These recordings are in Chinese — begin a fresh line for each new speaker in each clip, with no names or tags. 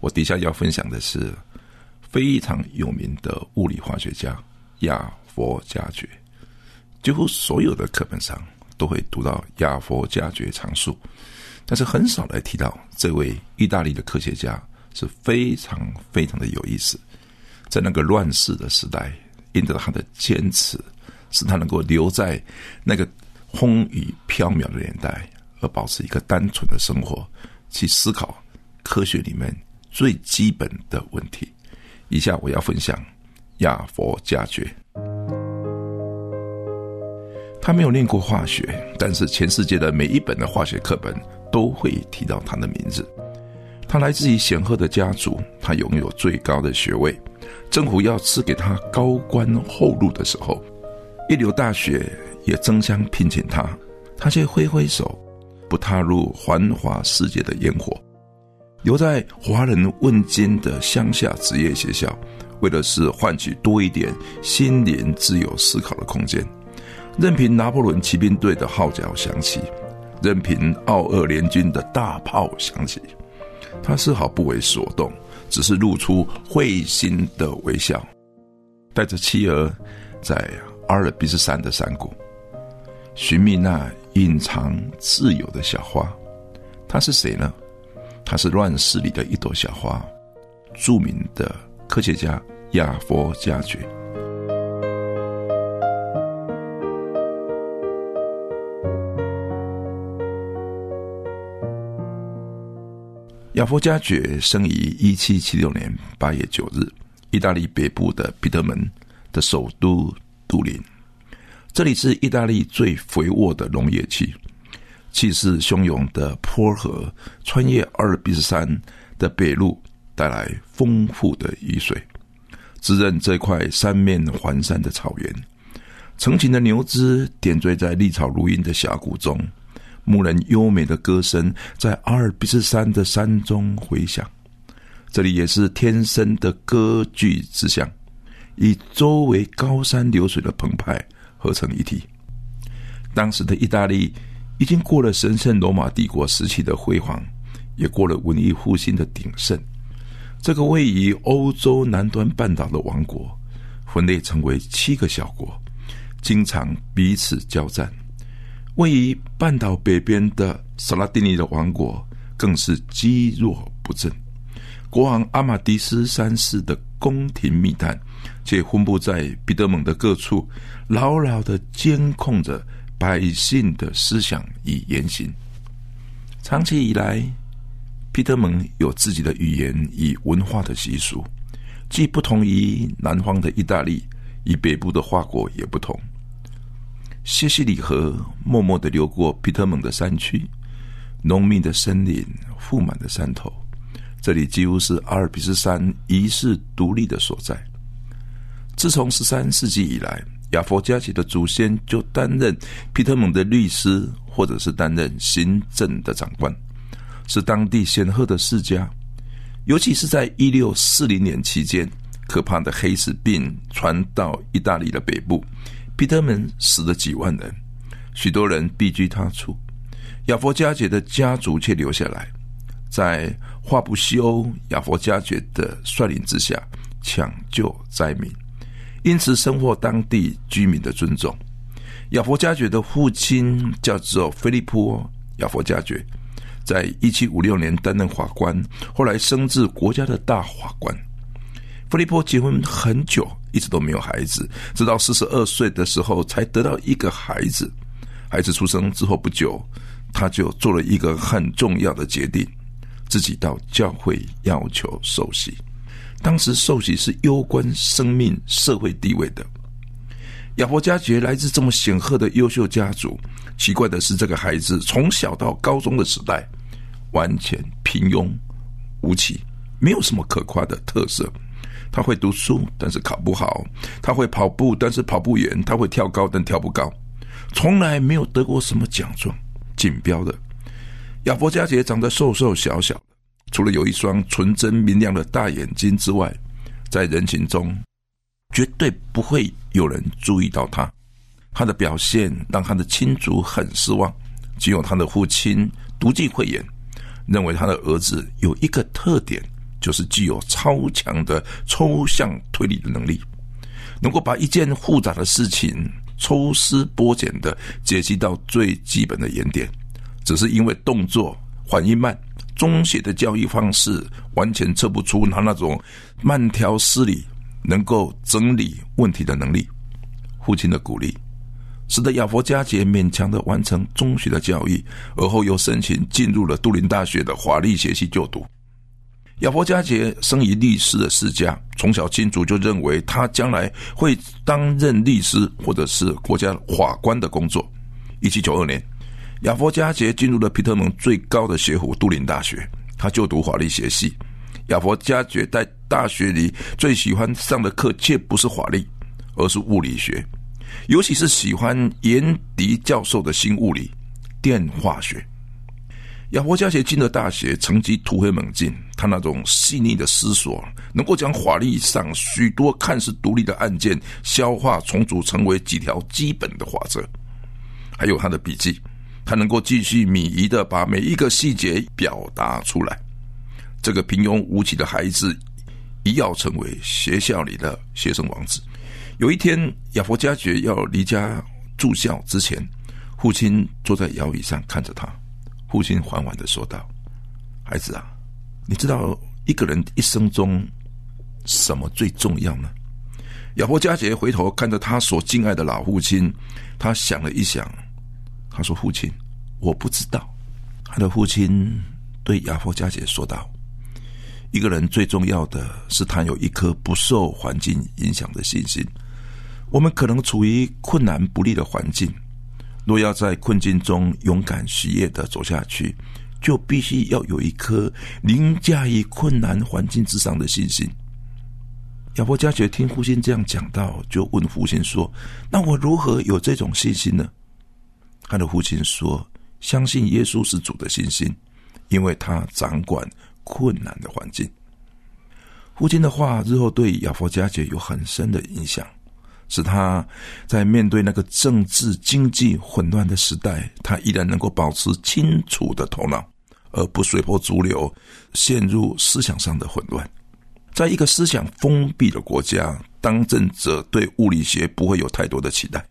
我底下要分享的是。非常有名的物理化学家亚佛加爵，几乎所有的课本上都会读到亚佛加爵常数，但是很少来提到这位意大利的科学家是非常非常的有意思。在那个乱世的时代，因着他的坚持，使他能够留在那个风雨飘渺的年代，而保持一个单纯的生活，去思考科学里面最基本的问题。以下我要分享亚佛加爵。他没有念过化学，但是全世界的每一本的化学课本都会提到他的名字。他来自于显赫的家族，他拥有最高的学位。政府要赐给他高官厚禄的时候，一流大学也争相聘请他，他却挥挥手，不踏入繁华世界的烟火。留在华人问津的乡下职业学校，为的是换取多一点心灵自由思考的空间。任凭拿破仑骑兵队的号角响起，任凭奥俄联军的大炮响起，他丝毫不为所动，只是露出会心的微笑，带着妻儿在阿尔卑斯山的山谷寻觅那隐藏自由的小花。他是谁呢？他是乱世里的一朵小花，著名的科学家亚佛加爵。亚佛加爵生于一七七六年八月九日，意大利北部的彼得门的首都都灵，这里是意大利最肥沃的农业区。气势汹涌的坡河穿越阿尔卑斯山的北路，带来丰富的雨水，滋润这块三面环山的草原。成群的牛只点缀在绿草如茵的峡谷中，牧人优美的歌声在阿尔卑斯山的山中回响。这里也是天生的歌剧之乡，与周围高山流水的澎湃合成一体。当时的意大利。已经过了神圣罗马帝国时期的辉煌，也过了文艺复兴的鼎盛。这个位于欧洲南端半岛的王国，分裂成为七个小国，经常彼此交战。位于半岛北边的萨拉蒂尼的王国，更是积弱不振。国王阿马迪斯三世的宫廷密探，却分布在彼得蒙的各处，牢牢的监控着。百姓的思想与言行，长期以来，皮特蒙有自己的语言与文化的习俗，既不同于南方的意大利，与北部的法国也不同。谢西里河默默的流过皮特蒙的山区，浓密的森林覆满的山头，这里几乎是阿尔卑斯山遗世独立的所在。自从十三世纪以来。亚佛加奇的祖先就担任皮特蒙的律师，或者是担任行政的长官，是当地显赫的世家。尤其是在一六四零年期间，可怕的黑死病传到意大利的北部，皮特蒙死了几万人，许多人避居他处。亚佛加爵的家族却留下来，在华布西欧亚佛加爵的率领之下，抢救灾民。因此，深获当地居民的尊重。亚佛加爵的父亲叫做菲利普亚佛加爵，在一七五六年担任法官，后来升至国家的大法官。菲利普结婚很久，一直都没有孩子，直到四十二岁的时候才得到一个孩子。孩子出生之后不久，他就做了一个很重要的决定，自己到教会要求受洗。当时受洗是攸关生命、社会地位的。亚伯加杰来自这么显赫的优秀家族，奇怪的是，这个孩子从小到高中的时代，完全平庸无奇，没有什么可夸的特色。他会读书，但是考不好；他会跑步，但是跑不远；他会跳高，但跳不高，从来没有得过什么奖状、锦标的。亚伯加杰长得瘦瘦小小，除了有一双纯真明亮的大眼睛之外，在人群中绝对不会有人注意到他。他的表现让他的亲族很失望，只有他的父亲独具慧眼，认为他的儿子有一个特点。就是具有超强的抽象推理的能力，能够把一件复杂的事情抽丝剥茧的解析到最基本的原点。只是因为动作反应慢，中学的教育方式完全测不出他那种慢条斯理、能够整理问题的能力。父亲的鼓励，使得亚佛加杰勉强的完成中学的教育，而后又申请进入了杜林大学的法律学系就读。亚伯加杰生于律师的世家，从小亲族就认为他将来会担任律师或者是国家法官的工作。一七九二年，亚佛加杰进入了皮特蒙最高的学府杜林大学，他就读法律学系。亚佛加杰在大学里最喜欢上的课却不是法律，而是物理学，尤其是喜欢严迪教授的新物理电化学。亚伯加杰进了大学，成绩突飞猛进。他那种细腻的思索，能够将法律上许多看似独立的案件消化重组成为几条基本的法则。还有他的笔记，他能够继续敏仪的把每一个细节表达出来。这个平庸无奇的孩子，一要成为学校里的学生王子。有一天，亚伯加爵要离家住校之前，父亲坐在摇椅上看着他。父亲缓缓的说道：“孩子啊，你知道一个人一生中什么最重要呢？”亚伯加杰回头看着他所敬爱的老父亲，他想了一想，他说：“父亲，我不知道。”他的父亲对亚伯加杰说道：“一个人最重要的是他有一颗不受环境影响的信心。我们可能处于困难不利的环境。”若要在困境中勇敢喜悦的走下去，就必须要有一颗凌驾于困难环境之上的信心。亚伯加爵听父亲这样讲到，就问父亲说：“那我如何有这种信心呢？”他的父亲说：“相信耶稣是主的信心，因为他掌管困难的环境。”父亲的话日后对亚伯加爵有很深的影响。使他在面对那个政治经济混乱的时代，他依然能够保持清楚的头脑，而不随波逐流，陷入思想上的混乱。在一个思想封闭的国家，当政者对物理学不会有太多的期待。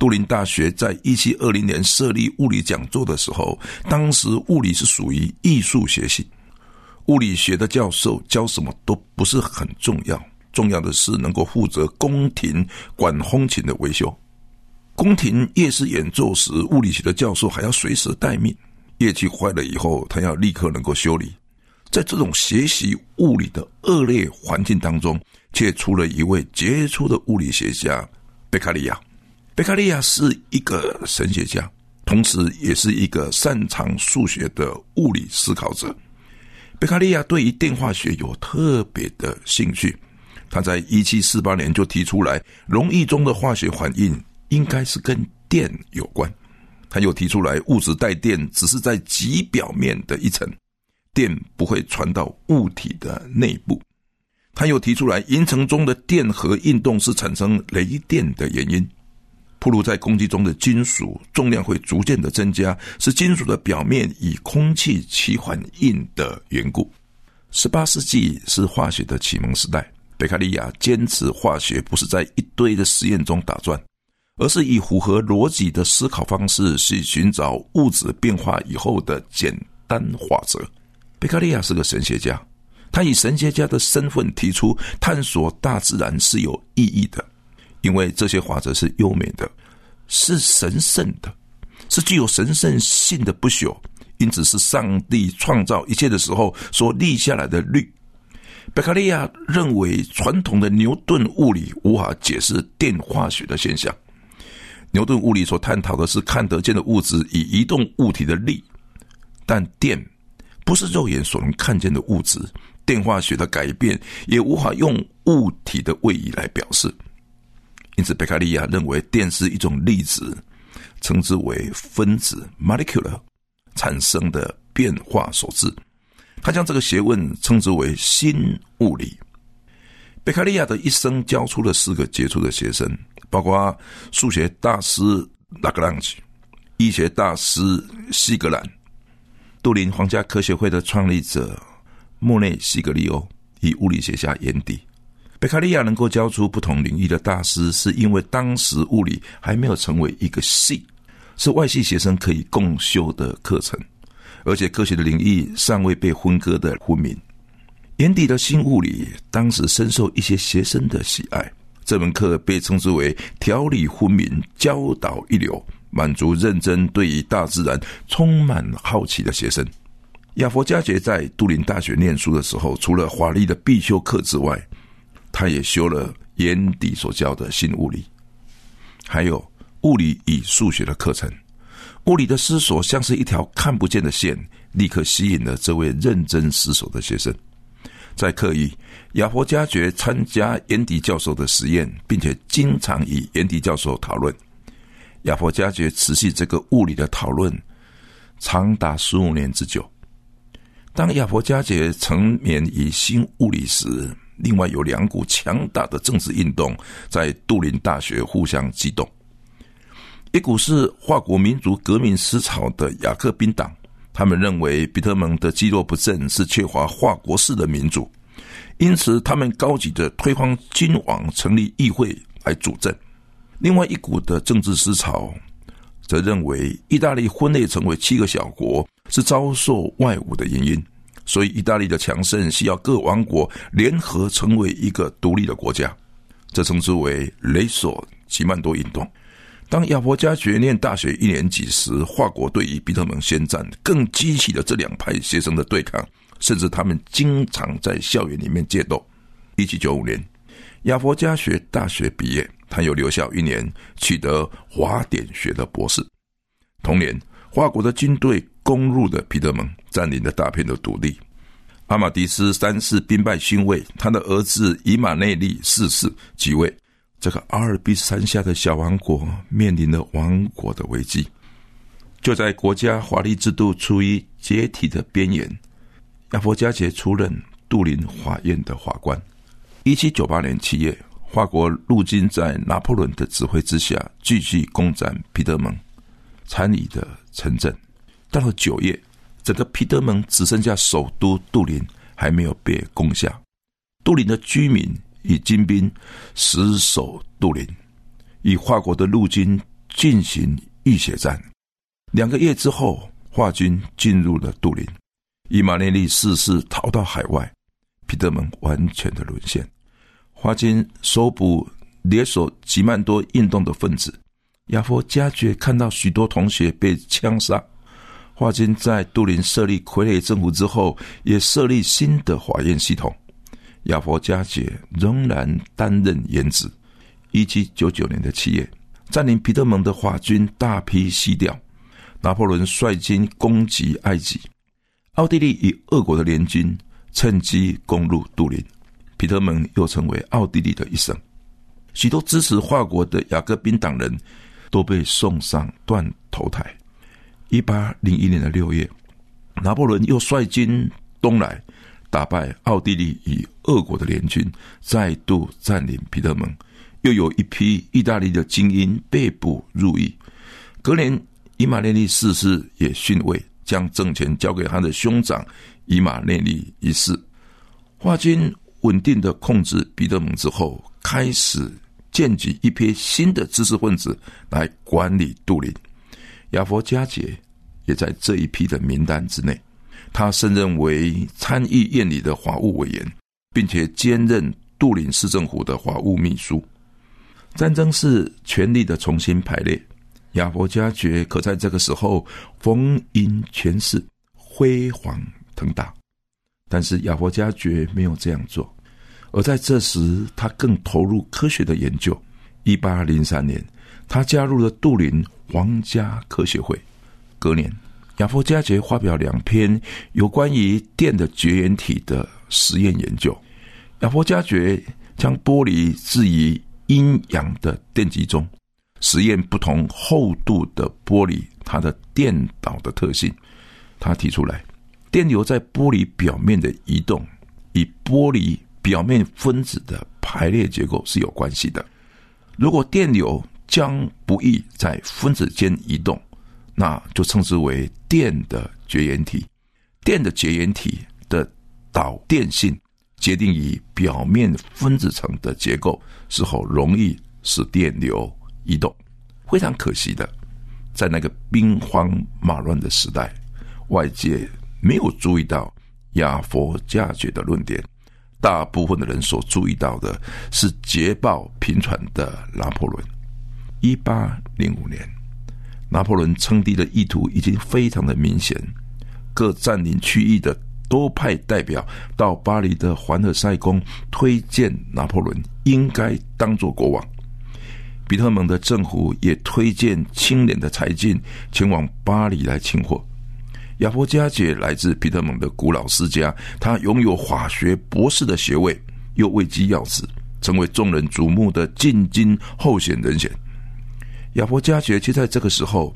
杜林大学在一七二零年设立物理讲座的时候，当时物理是属于艺术学系，物理学的教授教什么都不是很重要。重要的是能够负责宫廷管风琴的维修。宫廷夜市演奏时，物理学的教授还要随时待命。乐器坏了以后，他要立刻能够修理。在这种学习物理的恶劣环境当中，却出了一位杰出的物理学家贝卡利亚。贝卡利亚是一个神学家，同时也是一个擅长数学的物理思考者。贝卡利亚对于电化学有特别的兴趣。他在一七四八年就提出来，溶液中的化学反应应该是跟电有关。他又提出来，物质带电只是在极表面的一层，电不会传到物体的内部。他又提出来，银层中的电荷运动是产生雷电的原因。铺露在空气中的金属重量会逐渐的增加，是金属的表面与空气起反应的缘故。十八世纪是化学的启蒙时代。贝卡利亚坚持化学不是在一堆的实验中打转，而是以符合逻辑的思考方式去寻找物质变化以后的简单法则。贝卡利亚是个神学家，他以神学家的身份提出探索大自然是有意义的，因为这些法则是优美的，是神圣的，是具有神圣性的不朽，因此是上帝创造一切的时候所立下来的律。贝卡利亚认为，传统的牛顿物理无法解释电化学的现象。牛顿物理所探讨的是看得见的物质与移动物体的力，但电不是肉眼所能看见的物质。电化学的改变也无法用物体的位移来表示。因此，贝卡利亚认为电是一种粒子，称之为分子 （molecular） 产生的变化所致。他将这个学问称之为新物理。贝卡利亚的一生教出了四个杰出的学生，包括数学大师拉格朗奇、医学大师西格兰、杜林皇家科学会的创立者莫内西格利欧以物理学家眼底。贝卡利亚能够教出不同领域的大师，是因为当时物理还没有成为一个系，是外系学生可以共修的课程，而且科学的领域尚未被分割的昏迷。眼底的新物理当时深受一些学生的喜爱，这门课被称之为条理昏明、教导一流、满足认真、对于大自然充满好奇的学生。亚佛加爵在杜林大学念书的时候，除了华丽的必修课之外，他也修了眼底所教的新物理，还有物理与数学的课程。物理的思索像是一条看不见的线，立刻吸引了这位认真思索的学生。在刻意，亚佛加爵参加严迪教授的实验，并且经常与严迪教授讨论。亚佛加爵持续这个物理的讨论长达十五年之久。当亚佛加爵沉湎于新物理时，另外有两股强大的政治运动在杜林大学互相激动。一股是法国民族革命思潮的雅各宾党。他们认为比特蒙的积弱不振是缺乏法国式的民主，因此他们高举着推翻君王、成立议会来主政。另外一股的政治思潮则认为，意大利分裂成为七个小国是遭受外侮的原因，所以意大利的强盛需要各王国联合成为一个独立的国家，这称之为雷索吉曼多运动。当亚伯加学念大学一年级时，华国对于比特蒙宣战，更激起了这两派学生的对抗，甚至他们经常在校园里面械斗。一七九五年，亚伯加学大学毕业，他又留校一年，取得华典学的博士。同年，华国的军队攻入了彼得蒙，占领了大片的土地。阿马迪斯三世兵败勋位，他的儿子以马内利四世即位。这个阿尔卑斯山下的小王国面临了亡国的危机。就在国家法律制度处于解体的边缘，亚佛加杰出任杜林法院的法官。一七九八年七月，法国陆军在拿破仑的指挥之下，继续攻占皮德蒙参与的城镇。到了九月，整个皮德蒙只剩下首都杜林还没有被攻下，杜林的居民。以精兵死守杜林，与法国的陆军进行浴血战。两个月之后，法军进入了杜林，以马内利四世逃到海外，皮德蒙完全的沦陷。法军搜捕联手吉曼多运动的分子，亚佛加爵看到许多同学被枪杀。法军在杜林设立傀儡政府之后，也设立新的法院系统。亚佛加杰仍然担任原职。一七九九年的七月，占领皮特蒙的法军大批西调，拿破仑率军攻击埃及，奥地利与俄国的联军趁机攻入杜林，皮特蒙又成为奥地利的一省。许多支持法国的雅各宾党人都被送上断头台。一八零一年的六月，拿破仑又率军东来。打败奥地利与俄国的联军，再度占领皮特蒙，又有一批意大利的精英被捕入狱。隔年，伊马内利四世也逊位，将政权交给他的兄长伊马内利一世。华军稳定的控制彼得蒙之后，开始建举一批新的知识分子来管理杜林。亚佛加杰也在这一批的名单之内。他升任为参议院里的法务委员，并且兼任杜林市政府的法务秘书。战争是权力的重新排列，亚佛加爵可在这个时候逢迎全市，辉煌腾达。但是亚佛加爵没有这样做，而在这时，他更投入科学的研究。一八零三年，他加入了杜林皇家科学会。隔年。亚佛加杰发表两篇有关于电的绝缘体的实验研究。亚佛加爵将玻璃置于阴阳的电极中，实验不同厚度的玻璃它的电导的特性。他提出来，电流在玻璃表面的移动，与玻璃表面分子的排列结构是有关系的。如果电流将不易在分子间移动，那就称之为电的绝缘体。电的绝缘体的导电性。决定于表面分子层的结构是否容易使电流移动。非常可惜的，在那个兵荒马乱的时代，外界没有注意到亚佛加爵的论点。大部分的人所注意到的是捷报频传的拿破仑。一八零五年，拿破仑称帝的意图已经非常的明显，各占领区域的。多派代表到巴黎的凡尔赛宫推荐拿破仑应该当做国王。比特蒙的政府也推荐清廉的财进前往巴黎来请货。亚伯加姐来自比特蒙的古老世家，他拥有法学博士的学位，又位居要职，成为众人瞩目的进京候选人选。亚佛加爵就在这个时候，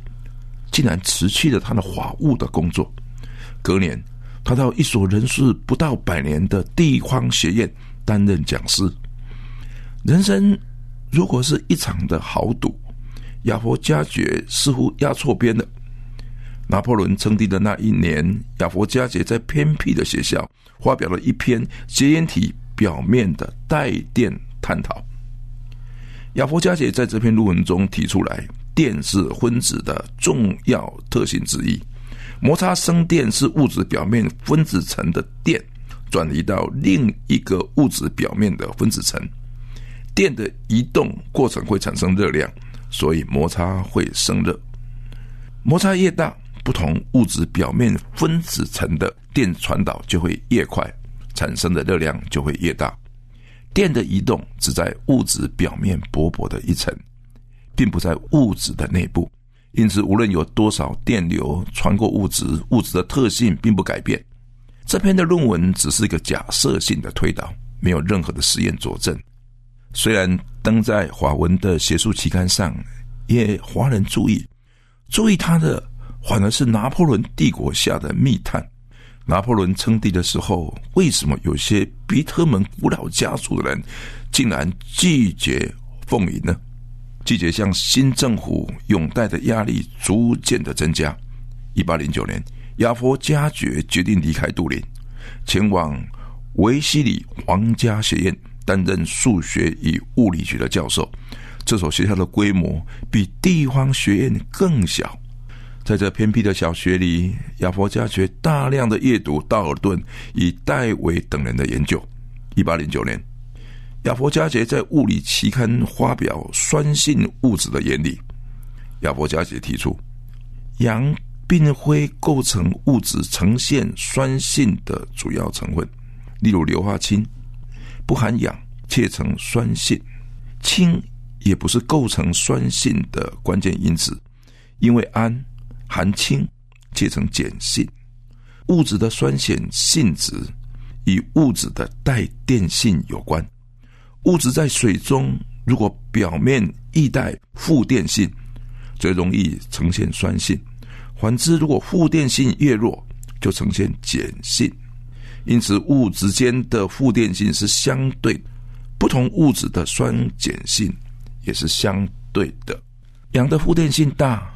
竟然辞去了他的法务的工作。隔年。他到一所人数不到百年的地方学院担任讲师。人生如果是一场的豪赌，亚佛加爵似乎压错边了。拿破仑称帝的那一年，亚佛加爵在偏僻的学校发表了一篇绝缘体表面的带电探讨。亚佛加姐在这篇论文中提出来，电是分子的重要特性之一。摩擦生电是物质表面分子层的电转移到另一个物质表面的分子层，电的移动过程会产生热量，所以摩擦会生热。摩擦越大，不同物质表面分子层的电传导就会越快，产生的热量就会越大。电的移动只在物质表面薄薄的一层，并不在物质的内部。因此，无论有多少电流穿过物质，物质的特性并不改变。这篇的论文只是一个假设性的推导，没有任何的实验佐证。虽然登在华文的学术期刊上，也华人注意，注意他的反而是拿破仑帝国下的密探。拿破仑称帝的时候，为什么有些比特门古老家族的人竟然拒绝奉迎呢？拒绝向新政府拥戴的压力逐渐的增加。一八零九年，亚佛加爵决定离开杜林，前往维西里皇家学院担任数学与物理学的教授。这所学校的规模比地方学院更小。在这偏僻的小学里，亚佛加爵大量的阅读道尔顿与戴维等人的研究。一八零九年。亚佛加杰在物理期刊发表酸性物质的原理。亚佛加杰提出，氧并非构成物质呈现酸性的主要成分。例如，硫化氢不含氧却呈酸性，氢也不是构成酸性的关键因子，因为氨含氢却呈碱性。物质的酸碱性质与物质的带电性有关。物质在水中，如果表面易带负电性，最容易呈现酸性；反之，如果负电性越弱，就呈现碱性。因此，物质间的负电性是相对，不同物质的酸碱性也是相对的。氧的负电性大，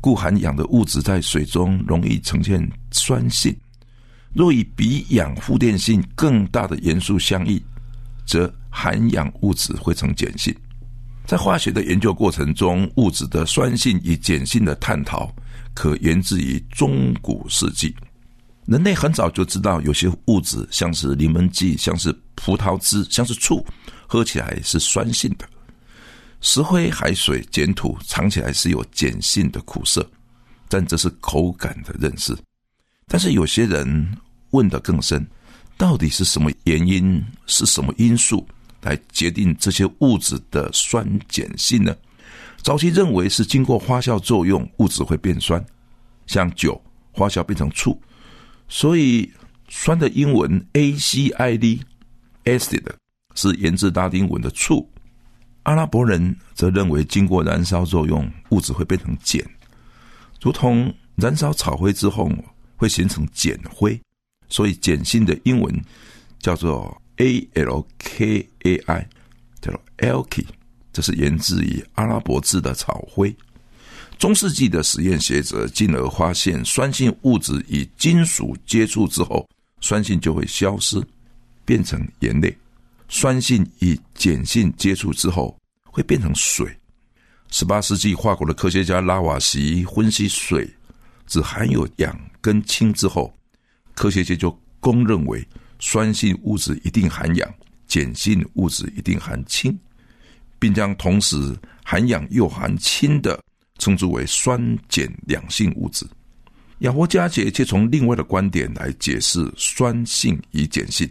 故含氧的物质在水中容易呈现酸性；若以比氧负电性更大的元素相异，则含氧物质会呈碱性。在化学的研究过程中，物质的酸性与碱性的探讨，可源自于中古世纪。人类很早就知道，有些物质，像是柠檬剂、像是葡萄汁、像是醋，喝起来是酸性的；石灰、海水、碱土尝起来是有碱性的苦涩。但这是口感的认识。但是有些人问得更深。到底是什么原因？是什么因素来决定这些物质的酸碱性呢？早期认为是经过发酵作用，物质会变酸，像酒发酵变成醋，所以酸的英文 acid，acid 是源自拉丁文的醋。阿拉伯人则认为，经过燃烧作用，物质会变成碱，如同燃烧草灰之后会形成碱灰，所以碱性的英文叫做 alkai，叫做 alk，这是源自于阿拉伯字的草灰。中世纪的实验学者进而发现，酸性物质与金属接触之后，酸性就会消失，变成盐类。酸性与碱性接触之后会变成水。十八世纪，法国的科学家拉瓦锡分析水只含有氧跟氢之后，科学界就公认为酸性物质一定含氧，碱性物质一定含氢，并将同时含氧又含氢的称之为酸碱两性物质。亚伯加杰却从另外的观点来解释酸性与碱性。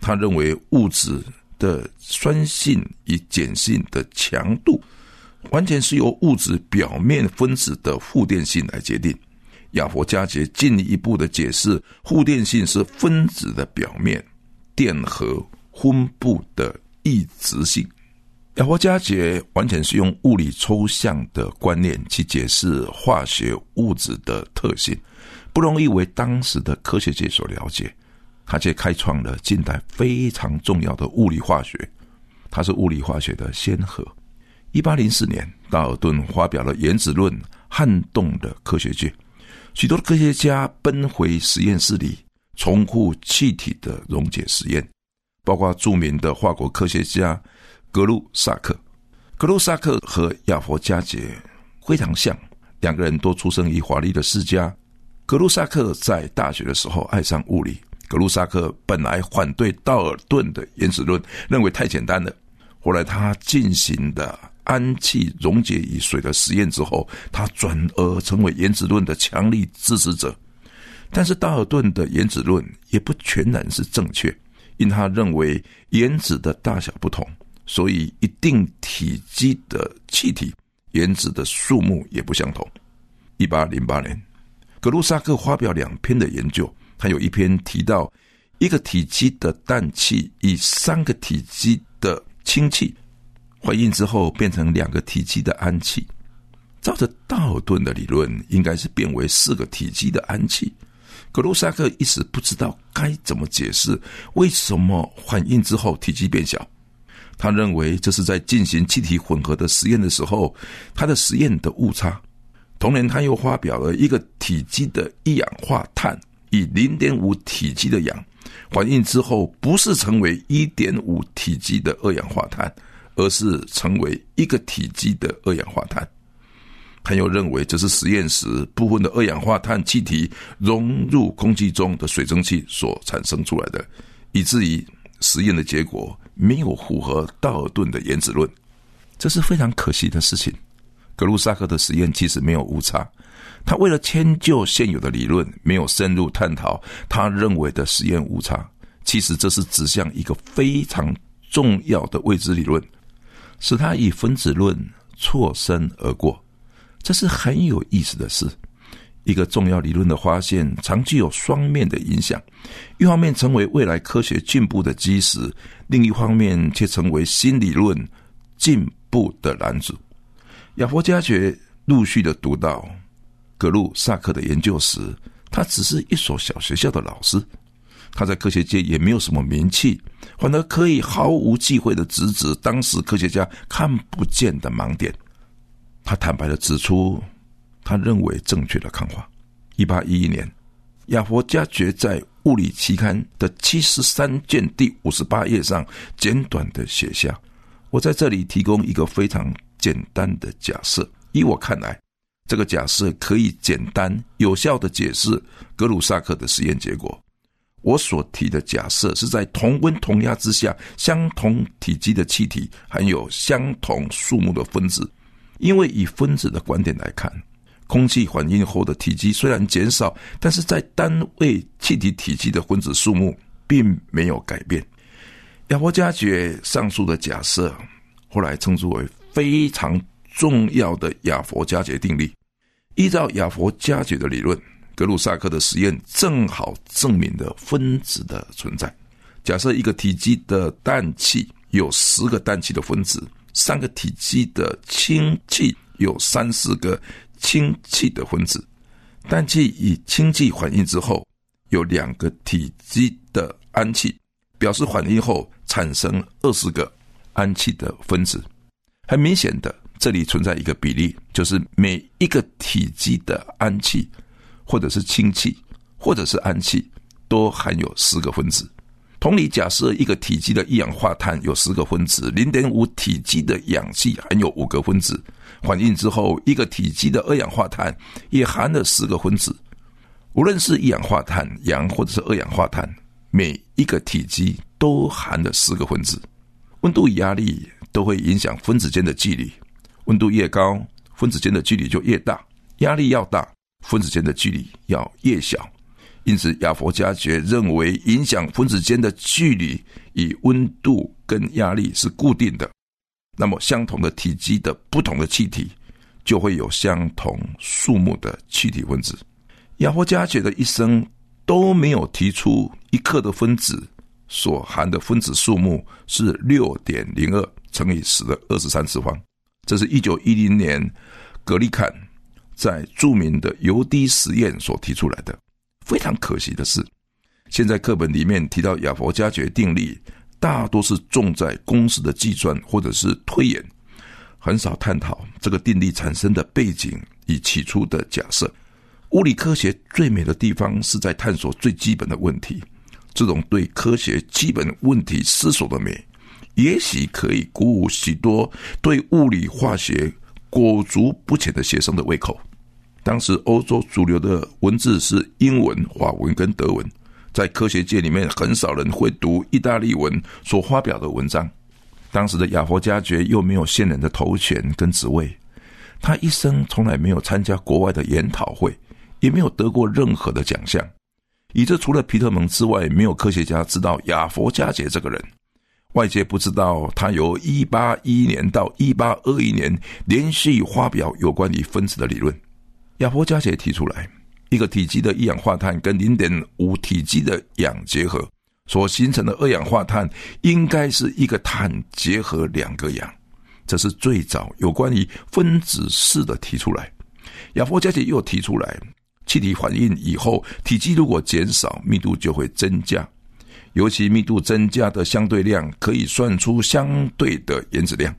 他认为物质的酸性与碱性的强度，完全是由物质表面分子的互电性来决定。亚佛加杰进一步的解释，互电性是分子的表面电荷分布的异质性。亚佛加杰完全是用物理抽象的观念去解释化学物质的特性，不容易为当时的科学界所了解。他却开创了近代非常重要的物理化学，他是物理化学的先河。一八零四年，道尔顿发表了原子论，撼动了科学界。许多科学家奔回实验室里，重复气体的溶解实验，包括著名的法国科学家格鲁萨克。格鲁萨克和亚佛加杰非常像，两个人都出生于华丽的世家。格鲁萨克在大学的时候爱上物理。格鲁萨克本来反对道尔顿的原子论，认为太简单了。后来他进行的氨气溶解于水的实验之后，他转而成为原子论的强力支持者。但是道尔顿的原子论也不全然是正确，因他认为原子的大小不同，所以一定体积的气体原子的数目也不相同。一八零八年，格鲁萨克发表两篇的研究。他有一篇提到，一个体积的氮气与三个体积的氢气反应之后，变成两个体积的氨气。照着道尔顿的理论，应该是变为四个体积的氨气。格鲁萨克一时不知道该怎么解释为什么反应之后体积变小。他认为这是在进行气体混合的实验的时候，他的实验的误差。同年，他又发表了一个体积的一氧化碳。以零点五体积的氧反应之后，不是成为一点五体积的二氧化碳，而是成为一个体积的二氧化碳。他又认为这是实验时部分的二氧化碳气体融入空气中的水蒸气所产生出来的，以至于实验的结果没有符合道尔顿的原子论，这是非常可惜的事情。格鲁萨克的实验其实没有误差。他为了迁就现有的理论，没有深入探讨他认为的实验误差。其实这是指向一个非常重要的未知理论，使他以分子论错身而过。这是很有意思的事。一个重要理论的发现，常具有双面的影响：一方面成为未来科学进步的基石，另一方面却成为新理论进步的拦阻。亚佛加爵陆续的读到。格鲁萨克的研究时，他只是一所小学校的老师，他在科学界也没有什么名气，反而可以毫无忌讳的直指当时科学家看不见的盲点。他坦白的指出，他认为正确的看法。一八一一年，亚佛加爵在《物理期刊》的七十三卷第五十八页上简短的写下：“我在这里提供一个非常简单的假设，依我看来。”这个假设可以简单有效的解释格鲁萨克的实验结果。我所提的假设是在同温同压之下，相同体积的气体含有相同数目的分子。因为以分子的观点来看，空气反应后的体积虽然减少，但是在单位气体体积的分子数目并没有改变。亚伯加爵上述的假设，后来称之为非常。重要的亚佛加节定律，依照亚佛加解的理论，格鲁萨克的实验正好证明了分子的存在。假设一个体积的氮气有十个氮气的分子，三个体积的氢气有三四个氢气的分子，氮气与氢气反应之后，有两个体积的氨气，表示反应后产生二十个氨气的分子。很明显的，这里存在一个比例，就是每一个体积的氨气。或者是氢气，或者是氨气，都含有十个分子。同理，假设一个体积的一氧化碳有十个分子，零点五体积的氧气含有五个分子。反应之后，一个体积的二氧化碳也含了十个分子。无论是一氧化碳、氧或者是二氧化碳，每一个体积都含了十个分子。温度与压力都会影响分子间的距离。温度越高，分子间的距离就越大；压力要大。分子间的距离要越小，因此亚佛加爵认为，影响分子间的距离与温度跟压力是固定的。那么，相同的体积的不同的气体，就会有相同数目的气体分子。亚佛加爵的一生都没有提出一克的分子所含的分子数目是六点零二乘以十的二十三次方。这是一九一零年格利坎。在著名的油滴实验所提出来的，非常可惜的是，现在课本里面提到亚佛加爵定律，大多是重在公式的计算或者是推演，很少探讨这个定律产生的背景与起初的假设。物理科学最美的地方是在探索最基本的问题，这种对科学基本问题思索的美，也许可以鼓舞许多对物理化学。裹足不前的学生的胃口。当时欧洲主流的文字是英文、法文跟德文，在科学界里面很少人会读意大利文所发表的文章。当时的亚佛加爵又没有现任的头衔跟职位，他一生从来没有参加国外的研讨会，也没有得过任何的奖项。以这除了皮特蒙之外，没有科学家知道亚佛加爵这个人。外界不知道，他由一八一一年到一八二一年连续发表有关于分子的理论。亚伯加杰提出来，一个体积的一氧化碳跟零点五体积的氧结合所形成的二氧化碳，应该是一个碳结合两个氧。这是最早有关于分子式的提出来。亚伯加杰又提出来，气体反应以后，体积如果减少，密度就会增加。尤其密度增加的相对量，可以算出相对的原子量。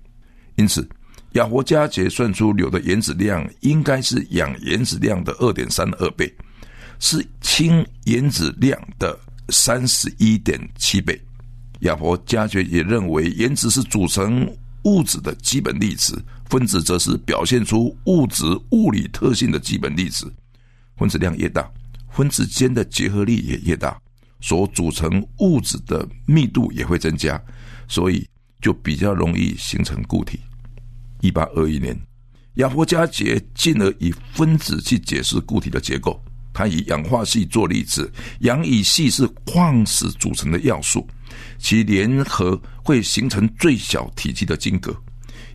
因此，亚佛加杰算出硫的原子量应该是氧原子量的二点三二倍，是氢原子量的三十一点七倍。亚佛加爵也认为，原子是组成物质的基本粒子，分子则是表现出物质物理特性的基本粒子。分子量越大，分子间的结合力也越大。所组成物质的密度也会增加，所以就比较容易形成固体。一八二一年，亚佛加杰进而以分子去解释固体的结构。他以氧化系做例子，氧乙系是矿石组成的要素，其联合会形成最小体积的晶格。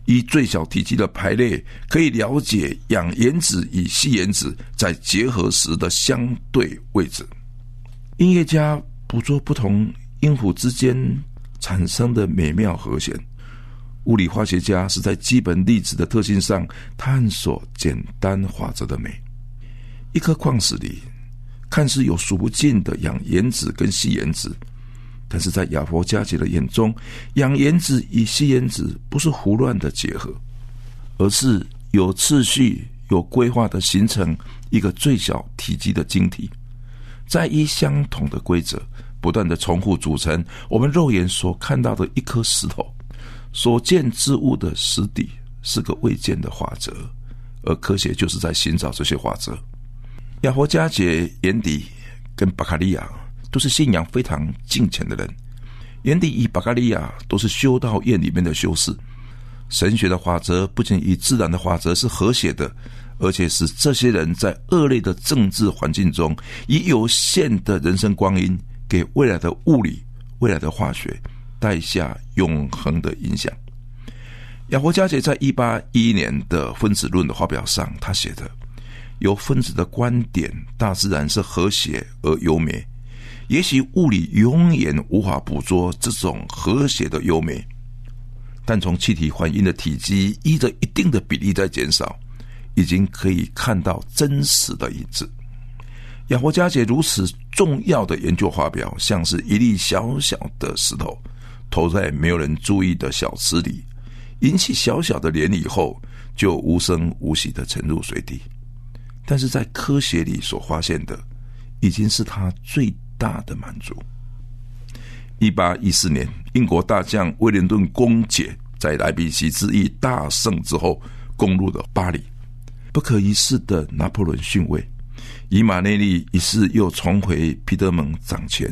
以最小体积的排列，可以了解氧原子与硒原子在结合时的相对位置。音乐家捕捉不同音符之间产生的美妙和弦，物理化学家是在基本粒子的特性上探索简单法则的美。一颗矿石里看似有数不尽的氧原子跟硒原子，但是在亚佛加杰的眼中，氧原子与硒原子不是胡乱的结合，而是有次序、有规划的形成一个最小体积的晶体。在依相同的规则不断的重复组成我们肉眼所看到的一颗石头，所见之物的实底是个未见的法则，而科学就是在寻找这些法则。亚佛加杰、眼底跟巴卡利亚都是信仰非常敬虔的人，眼底与巴卡利亚都是修道院里面的修士。神学的法则不仅与自然的法则是和谐的。而且是这些人在恶劣的政治环境中，以有限的人生光阴，给未来的物理、未来的化学带下永恒的影响。亚伯加杰在一八一一年的分子论的发表上，他写的：有分子的观点，大自然是和谐而优美。也许物理永远无法捕捉这种和谐的优美，但从气体反应的体积依着一定的比例在减少，已经可以看到真实的影子。亚佛加杰如此重要的研究发表，像是一粒小小的石头投在没有人注意的小池里，引起小小的涟漪后，就无声无息的沉入水底。但是在科学里所发现的，已经是他最大的满足。一八一四年，英国大将威廉顿公爵在莱比锡之役大胜之后，攻入了巴黎。不可一世的拿破仑逊位，以马内利一世又重回皮德蒙掌权。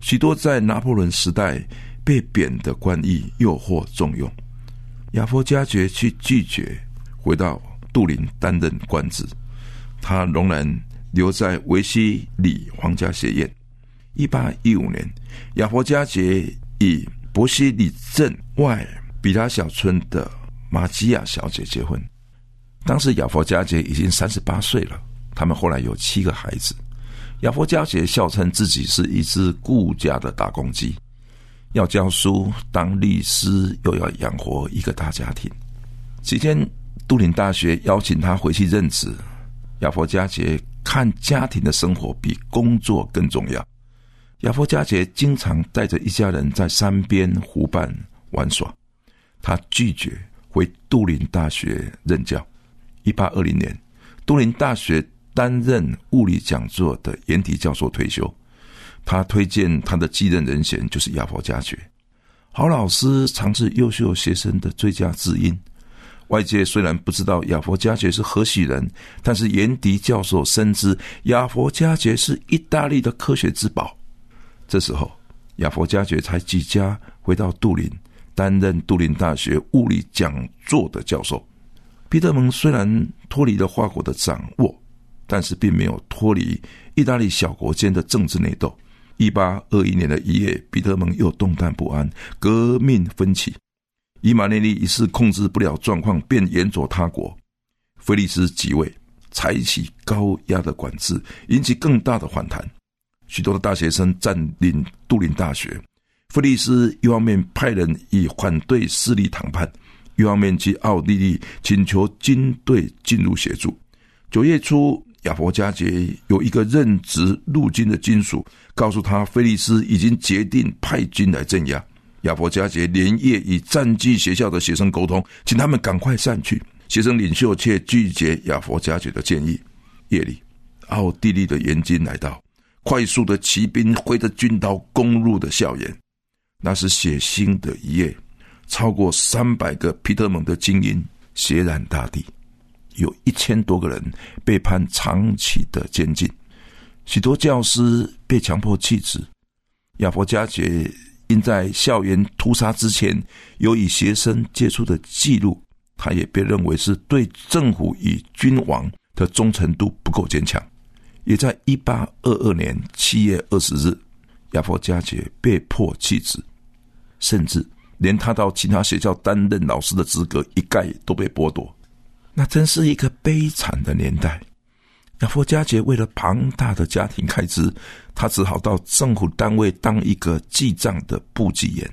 许多在拿破仑时代被贬的官役又获重用。亚佛加爵去拒绝回到杜林担任官职。他仍然留在维西里皇家学院。一八一五年，亚佛加爵与伯西里镇外比拉小村的玛基亚小姐结婚。当时亚佛加杰已经三十八岁了。他们后来有七个孩子。亚佛加杰笑称自己是一只顾家的打工鸡，要教书、当律师，又要养活一个大家庭。期间，都灵大学邀请他回去任职。亚佛加杰看家庭的生活比工作更重要。亚佛加杰经常带着一家人在山边湖畔玩耍。他拒绝回杜林大学任教。一八二零年，杜林大学担任物理讲座的严迪教授退休。他推荐他的继任人选就是亚佛加爵。好老师常是优秀学生的最佳知音。外界虽然不知道亚佛加爵是何许人，但是严迪教授深知亚佛加爵是意大利的科学之宝。这时候，亚佛加爵才举家回到杜林，担任杜林大学物理讲座的教授。彼得蒙虽然脱离了法国的掌握，但是并没有脱离意大利小国间的政治内斗。一八二一年的一月，彼得蒙又动荡不安，革命奋起。以马内利一时控制不了状况，便远走他国。菲利斯即位，采取高压的管制，引起更大的反弹。许多的大学生占领杜林大学。菲利斯一方面派人以反对势力谈判，一方面去奥地利请求军队进入协助。九月初，亚佛加杰有一个任职陆军的军属告诉他，菲利斯已经决定派军来镇压。亚佛加杰连夜与战机学校的学生沟通，请他们赶快散去。学生领袖却拒绝亚佛加杰的建议。夜里，奥地利的援军来到，快速的骑兵挥着军刀攻入的校园。那是血腥的一夜，超过三百个皮特蒙的精英血染大地，有一千多个人被判长期的监禁，许多教师被强迫弃职。亚佛加杰。因在校园屠杀之前有与学生接触的记录，他也被认为是对政府与君王的忠诚度不够坚强。也在一八二二年七月二十日，亚佛加杰被迫弃职，甚至连他到其他学校担任老师的资格一概都被剥夺。那真是一个悲惨的年代。亚佛加杰为了庞大的家庭开支，他只好到政府单位当一个记账的部记员，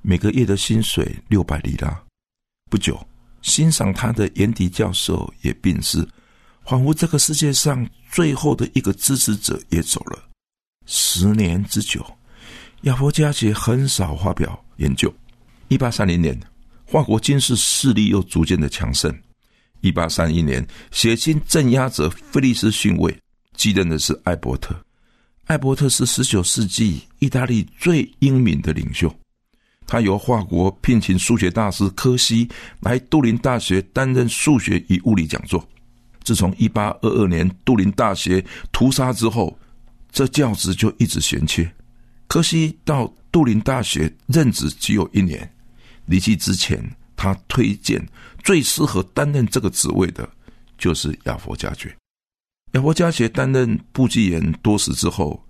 每个月的薪水六百里拉。不久，欣赏他的严迪教授也病逝，仿佛这个世界上最后的一个支持者也走了。十年之久，亚佛加杰很少发表研究。一八三零年，法国军事势力又逐渐的强盛。一八三一年，血腥镇压者菲利斯逊位，继任的是艾伯特。艾伯特是十九世纪意大利最英明的领袖。他由法国聘请数学大师科西来杜林大学担任数学与物理讲座。自从一八二二年杜林大学屠杀之后，这教职就一直悬缺。科西到杜林大学任职只有一年，离去之前，他推荐。最适合担任这个职位的，就是亚佛加爵。亚佛加爵担任部记员多时之后，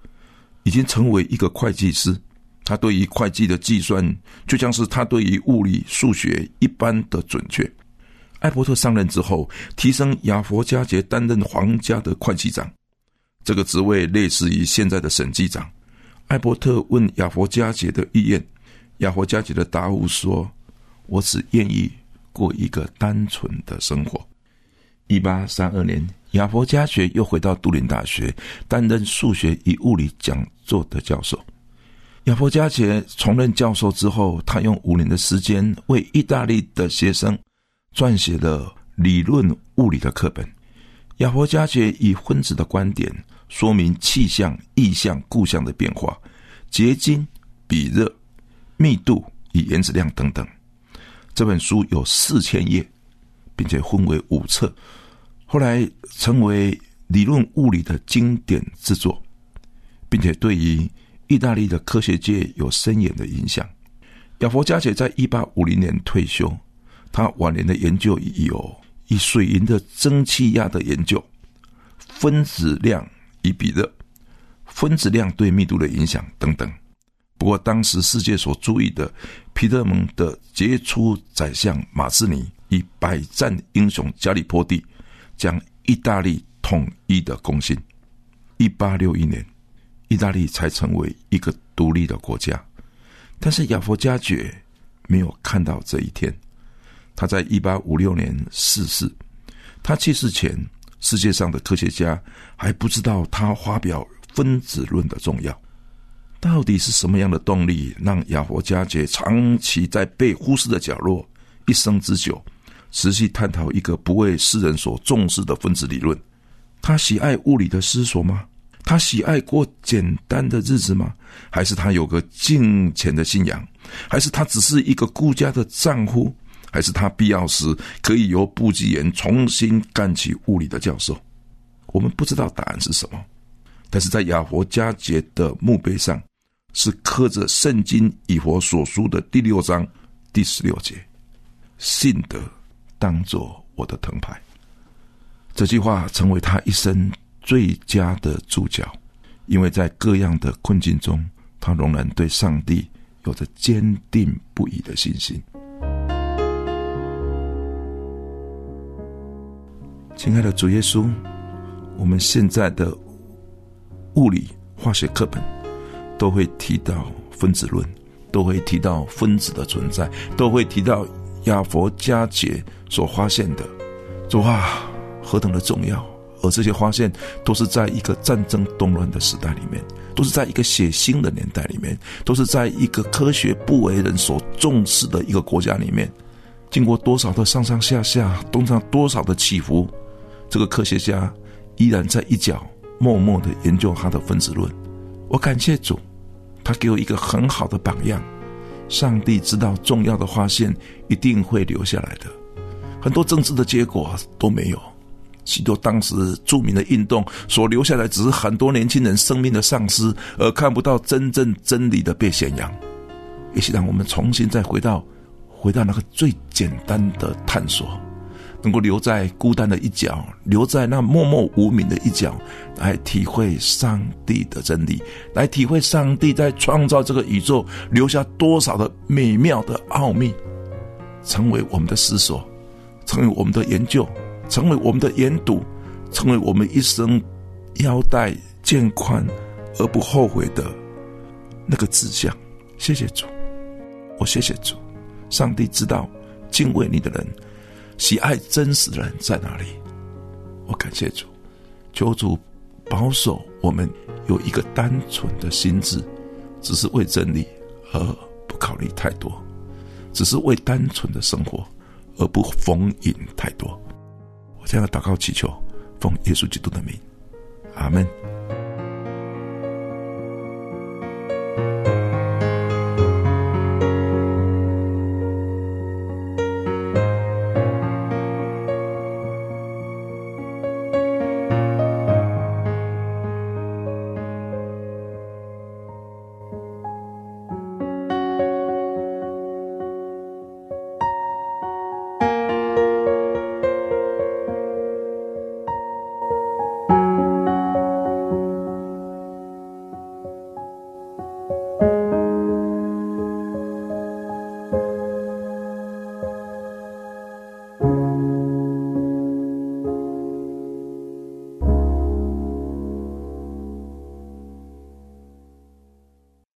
已经成为一个会计师。他对于会计的计算，就像是他对于物理、数学一般的准确。艾伯特上任之后，提升亚佛加杰担任皇家的会计长，这个职位类似于现在的审计长。艾伯特问亚佛加杰的意愿，亚佛加杰的答复说：“我只愿意过一个单纯的生活。”一八三二年，亚佛加杰又回到都灵大学，担任数学与物理讲座的教授。亚佛加杰从任教授之后，他用五年的时间为意大利的学生。撰写了理论物理的课本。亚佛加杰以分子的观点说明气象、意象、故象的变化、结晶、比热、密度与原子量等等。这本书有四千页，并且分为五册，后来成为理论物理的经典之作，并且对于意大利的科学界有深远的影响。亚佛加杰在一八五零年退休。他晚年的研究有以水银的蒸汽压的研究、分子量与比热、分子量对密度的影响等等。不过，当时世界所注意的皮特蒙的杰出宰相马斯尼以百战英雄加里波第将意大利统一的攻心。一八六一年，意大利才成为一个独立的国家。但是亚佛加爵没有看到这一天。他在一八五六年逝世。他去世前，世界上的科学家还不知道他发表分子论的重要。到底是什么样的动力，让亚佛加杰长期在被忽视的角落，一生之久，持续探讨一个不为世人所重视的分子理论？他喜爱物理的思索吗？他喜爱过简单的日子吗？还是他有个敬虔的信仰？还是他只是一个顾家的丈夫？还是他必要时可以由布吉人重新干起物理的教授？我们不知道答案是什么，但是在亚佛加杰的墓碑上是刻着《圣经》以佛所书的第六章第十六节：“信德当作我的藤牌。”这句话成为他一生最佳的注脚，因为在各样的困境中，他仍然对上帝有着坚定不移的信心。亲爱的主耶稣，我们现在的物理化学课本都会提到分子论，都会提到分子的存在，都会提到亚佛加杰所发现的，哇，何等的重要！而这些发现都是在一个战争动乱的时代里面，都是在一个血腥的年代里面，都是在一个科学不为人所重视的一个国家里面，经过多少的上上下下，东上多少的起伏。这个科学家依然在一角默默的研究他的分子论。我感谢主，他给我一个很好的榜样。上帝知道重要的发现一定会留下来的，很多政治的结果都没有。许多当时著名的运动所留下来，只是很多年轻人生命的丧失，而看不到真正真理的被宣扬。也许让我们重新再回到，回到那个最简单的探索。能够留在孤单的一角，留在那默默无名的一角，来体会上帝的真理，来体会上帝在创造这个宇宙留下多少的美妙的奥秘，成为我们的思索，成为我们的研究，成为我们的研读，成为我们一生腰带渐宽而不后悔的那个志向。谢谢主，我谢谢主，上帝知道敬畏你的人。喜爱真实的人在哪里？我感谢主，求主保守我们有一个单纯的心智，只是为真理而不考虑太多，只是为单纯的生活而不逢迎太多。我这样祷告祈求，奉耶稣基督的名，阿门。